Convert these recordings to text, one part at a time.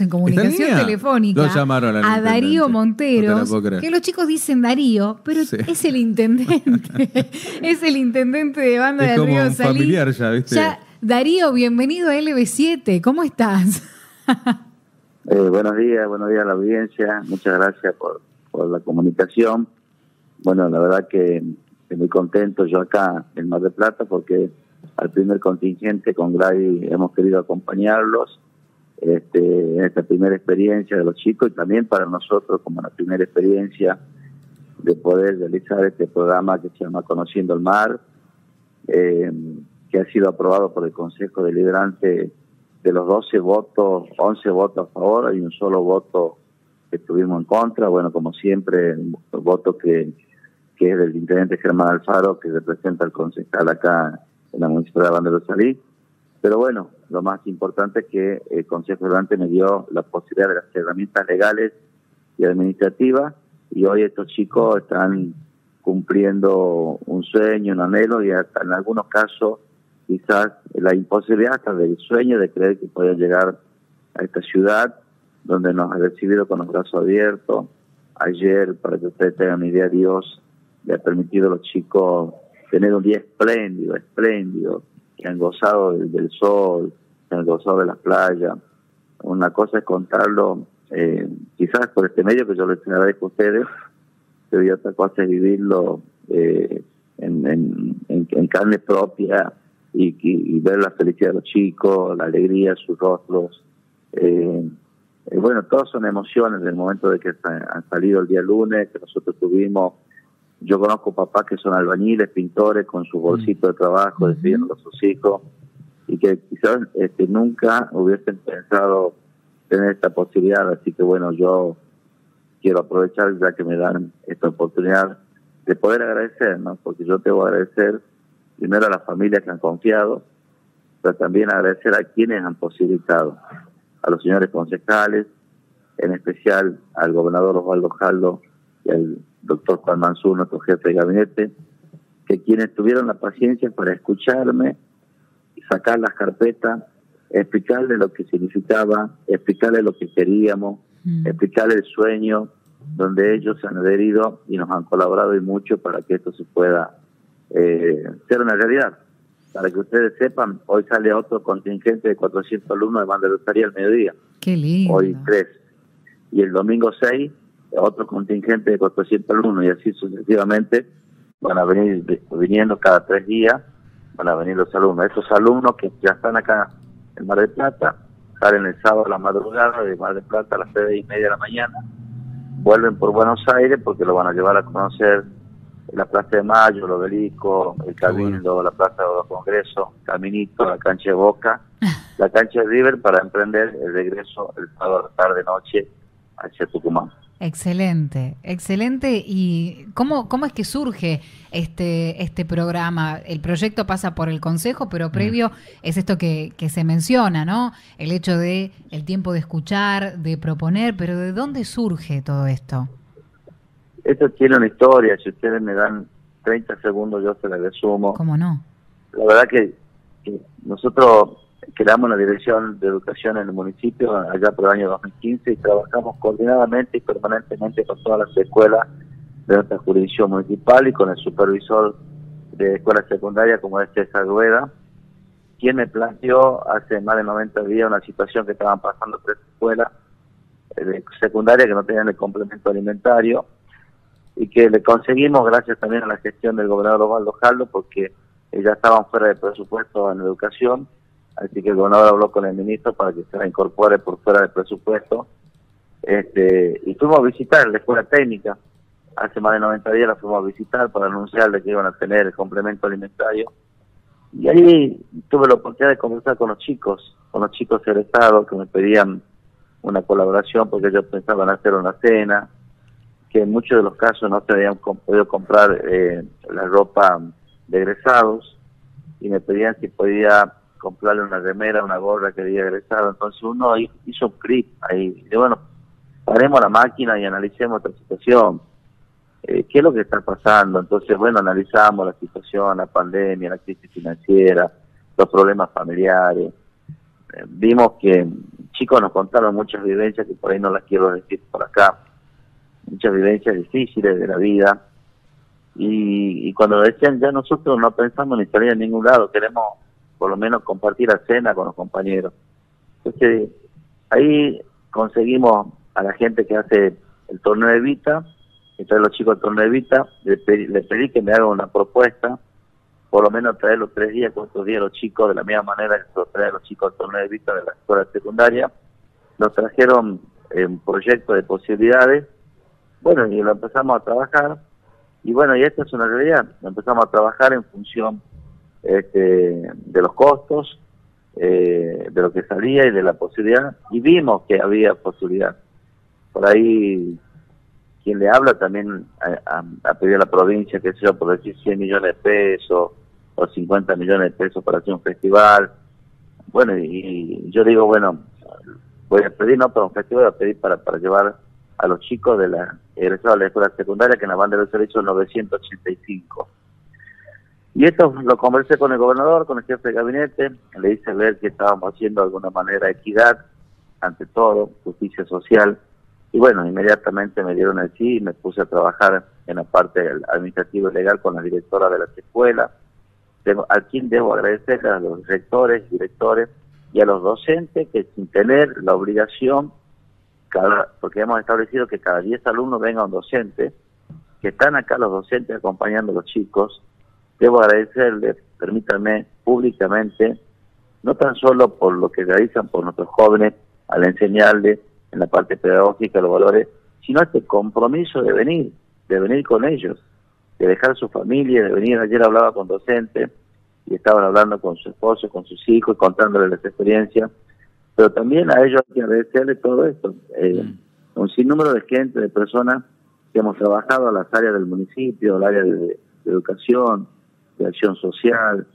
en comunicación telefónica a, Darío Montero, que los chicos dicen Darío, pero es el intendente, es el intendente de banda de Río Salí. familiar ya, ¿viste? Darío, bienvenido a LB7, ¿cómo estás? Eh, buenos días, buenos días a la audiencia, muchas gracias por, por la comunicación. Bueno, la verdad que estoy muy contento yo acá en Mar del Plata porque al primer contingente con Gladys hemos querido acompañarlos este, en esta primera experiencia de los chicos y también para nosotros como la primera experiencia de poder realizar este programa que se llama Conociendo el Mar, eh, que ha sido aprobado por el Consejo Deliberante de los 12 votos, 11 votos a favor y un solo voto que estuvimos en contra. Bueno, como siempre, el voto que, que es del intendente Germán Alfaro, que representa al concejal acá en la municipalidad de Salí. Pero bueno, lo más importante es que el Consejo Deliberante me dio la posibilidad de las herramientas legales y administrativas y hoy estos chicos están cumpliendo un sueño, un anhelo y hasta en algunos casos quizás la imposibilidad hasta del sueño de creer que pueden llegar a esta ciudad donde nos ha recibido con los brazos abiertos. Ayer, para que ustedes tengan una idea, Dios le ha permitido a los chicos tener un día espléndido, espléndido, que han gozado del, sol, que han gozado de la playa. Una cosa es contarlo, eh, quizás por este medio que yo les agradezco a ustedes, pero otra cosa es vivirlo eh, en carne propia y, ver la felicidad de los chicos, la alegría de sus rostros. Eh, eh, bueno, todas son emociones del momento de que han salido el día lunes, que nosotros tuvimos. Yo conozco papás que son albañiles, pintores, con su bolsito de trabajo, despidiendo a sus hijos, y que quizás este, nunca hubiesen pensado tener esta posibilidad. Así que bueno, yo quiero aprovechar ya que me dan esta oportunidad de poder agradecer, ¿no? Porque yo te voy a agradecer primero a las familias que han confiado, pero también agradecer a quienes han posibilitado, a los señores concejales, en especial al gobernador Osvaldo Jaldo y al doctor Juan Mansur, nuestro jefe de gabinete, que quienes tuvieron la paciencia para escucharme, sacar las carpetas, explicarle lo que significaba, explicarle lo que queríamos, mm. explicarle el sueño donde ellos se han adherido y nos han colaborado y mucho para que esto se pueda eh, ser una realidad. Para que ustedes sepan, hoy sale otro contingente de 400 alumnos de Banderosaría al mediodía. Qué lindo. Hoy tres. Y el domingo 6, otro contingente de 400 alumnos y así sucesivamente van a venir viniendo cada tres días, van a venir los alumnos. Estos alumnos que ya están acá en Mar del Plata, salen el sábado a la madrugada de Mar del Plata a las tres y media de la mañana, vuelven por Buenos Aires porque lo van a llevar a conocer la Plaza de Mayo, el Obelisco, el Cabildo, la Plaza de los Congresos, Caminito, la cancha de Boca, la cancha de River para emprender el regreso el sábado tarde-noche hacia Tucumán. Excelente, excelente. ¿Y cómo, cómo es que surge este, este programa? El proyecto pasa por el Consejo, pero previo es esto que, que se menciona, ¿no? El hecho de el tiempo de escuchar, de proponer, pero ¿de dónde surge todo esto? Esto tiene una historia, si ustedes me dan 30 segundos yo se la resumo. ¿Cómo no? La verdad que, nosotros creamos la Dirección de Educación en el municipio allá por el año 2015 y trabajamos coordinadamente y permanentemente con todas las escuelas de nuestra jurisdicción municipal y con el supervisor de escuela secundaria como es César Rueda, quien me planteó hace más de 90 días una situación que estaban pasando tres escuelas eh, de secundaria que no tenían el complemento alimentario y que le conseguimos gracias también a la gestión del gobernador Osvaldo Jaldo porque ya estaban fuera de presupuesto en educación, así que el gobernador habló con el ministro para que se la incorpore por fuera del presupuesto. Este, y fuimos a visitar la escuela técnica, hace más de 90 días la fuimos a visitar para anunciarle que iban a tener el complemento alimentario. Y ahí tuve la oportunidad de conversar con los chicos, con los chicos egresados que me pedían una colaboración porque ellos pensaban hacer una cena, que en muchos de los casos no se habían podido comprar eh, la ropa de egresados y me pedían si podía comprarle una remera, una gorra que había egresado. Entonces uno hizo un clip ahí. Y bueno, paremos la máquina y analicemos esta situación. Eh, ¿Qué es lo que está pasando? Entonces, bueno, analizamos la situación, la pandemia, la crisis financiera, los problemas familiares. eh, vimos que chicos nos contaron muchas vivencias que por ahí no las quiero decir por acá, muchas vivencias difíciles de la vida. Y, cuando decían, ya nosotros no pensamos ni salir a ningún lado, queremos por lo menos compartir la cena con los compañeros. Entonces, ahí conseguimos a la gente que hace el torneo de Vita, entonces los chicos del torneo de Vita, le pedí, que me hagan una propuesta, por lo menos traer los tres días, cuatro días los chicos, de la misma manera que se traer los chicos del torneo de Vita de la escuela secundaria, nos trajeron un proyecto de posibilidades, bueno, y lo empezamos a trabajar, y bueno, y esta es una realidad, empezamos a trabajar en función este, de los costos, eh, de lo que salía y de la posibilidad, y vimos que había posibilidad. Por ahí, quien le habla también a, pedir a la provincia, que sea por decir 100 millones de pesos o 50 millones de pesos para hacer un festival. Bueno, y, yo digo, bueno, voy a pedir no para un festival, voy a pedir para, para llevar a los chicos de la de la escuela secundaria que en la banda de los servicios 985 y esto lo conversé con el gobernador, con el jefe de gabinete, le hice ver que estábamos haciendo de alguna manera equidad, ante todo, justicia social. Y bueno, inmediatamente me dieron el sí y me puse a trabajar en la parte administrativa y legal con la directora de las escuelas. a quien debo agradecer a los rectores, directores y a los docentes que sin tener la obligación, cada, porque hemos establecido que cada 10 alumnos venga un docente, que están acá los docentes acompañando a los chicos, debo agradecerles, permítanme públicamente, no tan solo por lo que realizan por nuestros jóvenes al enseñarles en la parte pedagógica los valores, sino este compromiso de venir, de venir con ellos, de dejar su familia, de venir. Ayer hablaba con docentes y estaban hablando con su esposo, con sus hijos, y contándoles las experiencias, pero también a ellos hay que agradecerles todo esto. Eh, mm. un sinnúmero de gente, de personas que hemos trabajado a las áreas del municipio, al área de educación, de acción social,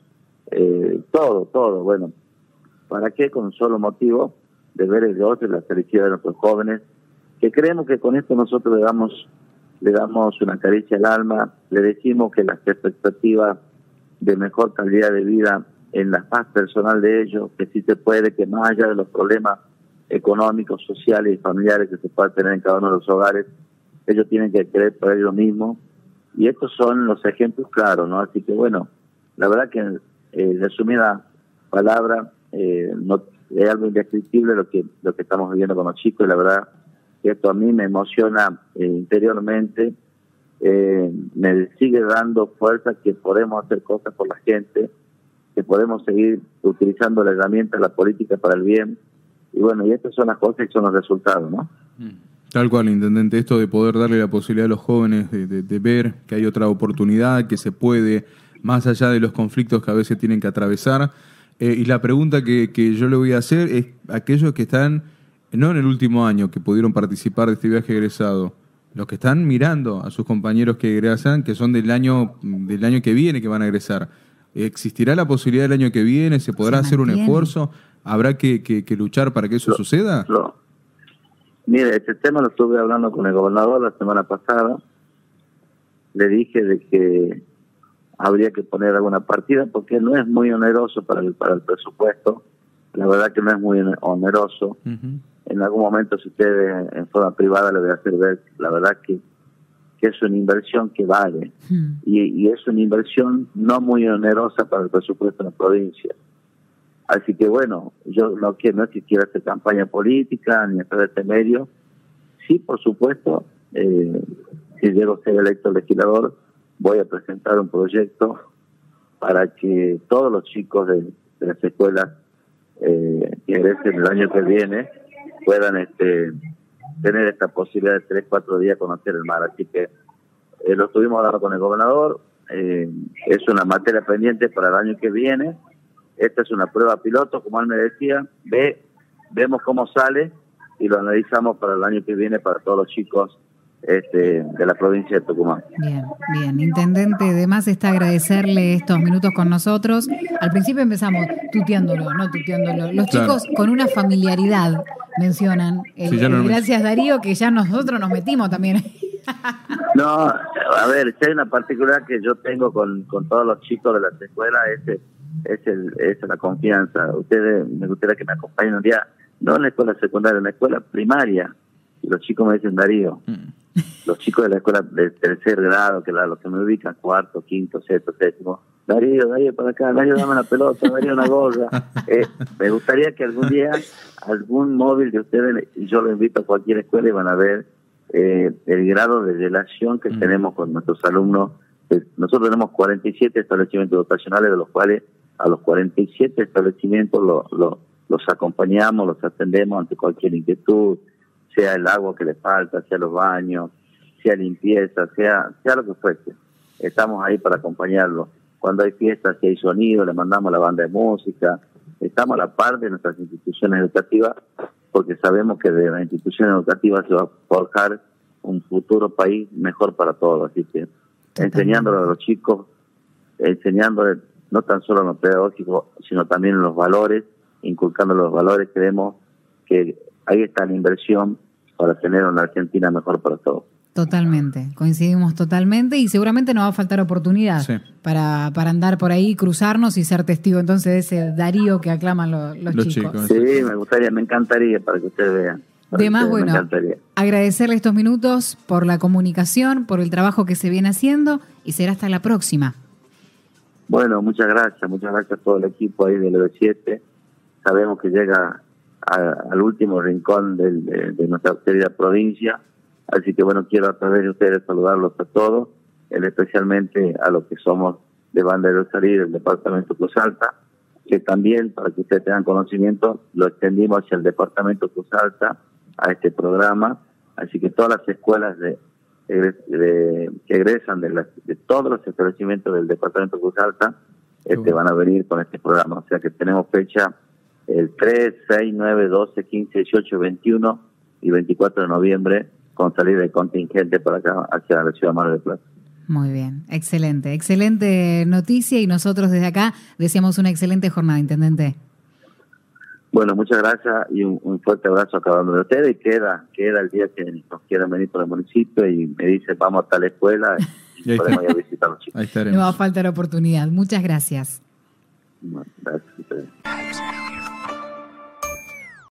eh, todo, todo. Bueno, ¿para qué? Con un solo motivo de ver el otro y la felicidad de nuestros jóvenes, que creemos que con esto nosotros le damos, le damos una caricia al alma, le decimos que las expectativas de mejor calidad de vida en la paz personal de ellos, que sí se puede, que más allá de los problemas económicos, sociales y familiares que se puedan tener en cada uno de los hogares, ellos tienen que creer por ellos mismos y estos son los ejemplos claros, ¿no? Así que bueno, la verdad que eh, resumida palabra, eh, no, es algo indescriptible lo que, lo que estamos viviendo con los chicos y la verdad que esto a mí me emociona eh, interiormente, eh, me sigue dando fuerza que podemos hacer cosas por la gente, que podemos seguir utilizando la herramienta la política para el bien. Y bueno, y estas son las cosas y son los resultados, ¿no? Mm. Tal cual, intendente, esto de poder darle la posibilidad a los jóvenes de, ver que hay otra oportunidad, que se puede, más allá de los conflictos que a veces tienen que atravesar. Eh, y la pregunta que, yo le voy a hacer es, aquellos que están, no en el último año, que pudieron participar de este viaje egresado, los que están mirando a sus compañeros que egresan, que son del año, del año que viene que van a egresar, ¿existirá la posibilidad del año que viene? ¿Se podrá hacer un esfuerzo? ¿Habrá que, luchar para que eso suceda? Mire, este tema lo estuve hablando con el gobernador la semana pasada. Le dije de que habría que poner alguna partida porque no es muy oneroso para el para el presupuesto. La verdad que no es muy oneroso. En algún momento, si usted en forma privada le voy a hacer ver, la verdad que, que es una inversión que vale. y, y es una inversión no muy onerosa para el presupuesto de la provincia. Así que bueno, yo no quiero, no es que quiera hacer campaña política ni hacer este medio. Sí, por supuesto, eh, si llego a ser electo legislador, voy a presentar un proyecto para que todos los chicos de, las escuelas eh, que egresen el año que viene puedan este tener esta posibilidad de tres, cuatro días conocer el mar. Así que eh, lo estuvimos hablando con el gobernador, eh, es una materia pendiente para el año que viene esta es una prueba piloto, como él me decía, ve, vemos cómo sale y lo analizamos para el año que viene para todos los chicos este, de la provincia de Tucumán. Bien, bien. Intendente, además está agradecerle estos minutos con nosotros. Al principio empezamos tuteándolo, no tuteándolo. Los chicos con una familiaridad mencionan. gracias Darío, que ya nosotros nos metimos también. no, a ver, si hay una particular que yo tengo con, con todos los chicos de las escuelas, es es, el, es la confianza. Ustedes, me gustaría que me acompañen un día, no en la escuela secundaria, en la escuela primaria. Y los chicos me dicen, Darío, mm. los chicos de la escuela de tercer grado, que la, los que me ubican, cuarto, quinto, sexto, séptimo, Darío, Darío para acá, Darío dame la pelota, Darío una gorra. Eh, me gustaría que algún día algún móvil de ustedes, yo lo invito a cualquier escuela y van a ver eh, el grado de relación que mm. tenemos con nuestros alumnos. Eh, nosotros tenemos 47 establecimientos educacionales, de los cuales a los 47 establecimientos los acompañamos, los atendemos ante cualquier inquietud, sea el agua que les falta, sea los baños, sea limpieza, sea, sea lo que fuese. Estamos ahí para acompañarlos. Cuando hay fiestas, si hay sonido, le mandamos la banda de música. Estamos a la par de nuestras instituciones educativas porque sabemos que de las instituciones educativas se va a forjar un futuro país mejor para todos. Así que enseñándole a los chicos, enseñándoles no tan solo en lo pedagógico, sino también en los valores, inculcando los valores, creemos que ahí está la inversión para tener una Argentina mejor para todos. Totalmente, coincidimos totalmente y seguramente nos va a faltar oportunidad para, para andar por ahí, cruzarnos y ser testigo entonces de ese Darío que aclaman los, chicos. Sí, me gustaría, me encantaría para que ustedes vean. Además, bueno, agradecerle estos minutos por la comunicación, por el trabajo que se viene haciendo y será hasta la próxima. Bueno, muchas gracias, muchas gracias a todo el equipo ahí del EB7. Sabemos que llega al último rincón de, nuestra querida provincia, así que bueno, quiero a través de ustedes saludarlos a todos, especialmente a los que somos de Banda de Salir del Departamento Cruz Alta, que también, para que ustedes tengan conocimiento, lo extendimos hacia el Departamento Cruz Alta, a este programa, así que todas las escuelas de que egresan de, de todos los establecimientos del Departamento de Cruz Alta este, van a venir con este programa. O sea que tenemos fecha el 3, 6, 9, 12, 15, 18, 21 y 24 de noviembre con salida de contingente para acá hacia la ciudad de Mar del Plata. Muy bien, excelente, excelente noticia y nosotros desde acá deseamos una excelente jornada, Intendente. Bueno, muchas gracias y un, fuerte abrazo a cada uno de ustedes. Y queda, queda el día que nos quieran venir por el municipio y me dice vamos a la escuela y, podemos ir a visitar a los chicos. No va a faltar oportunidad. Muchas gracias. gracias.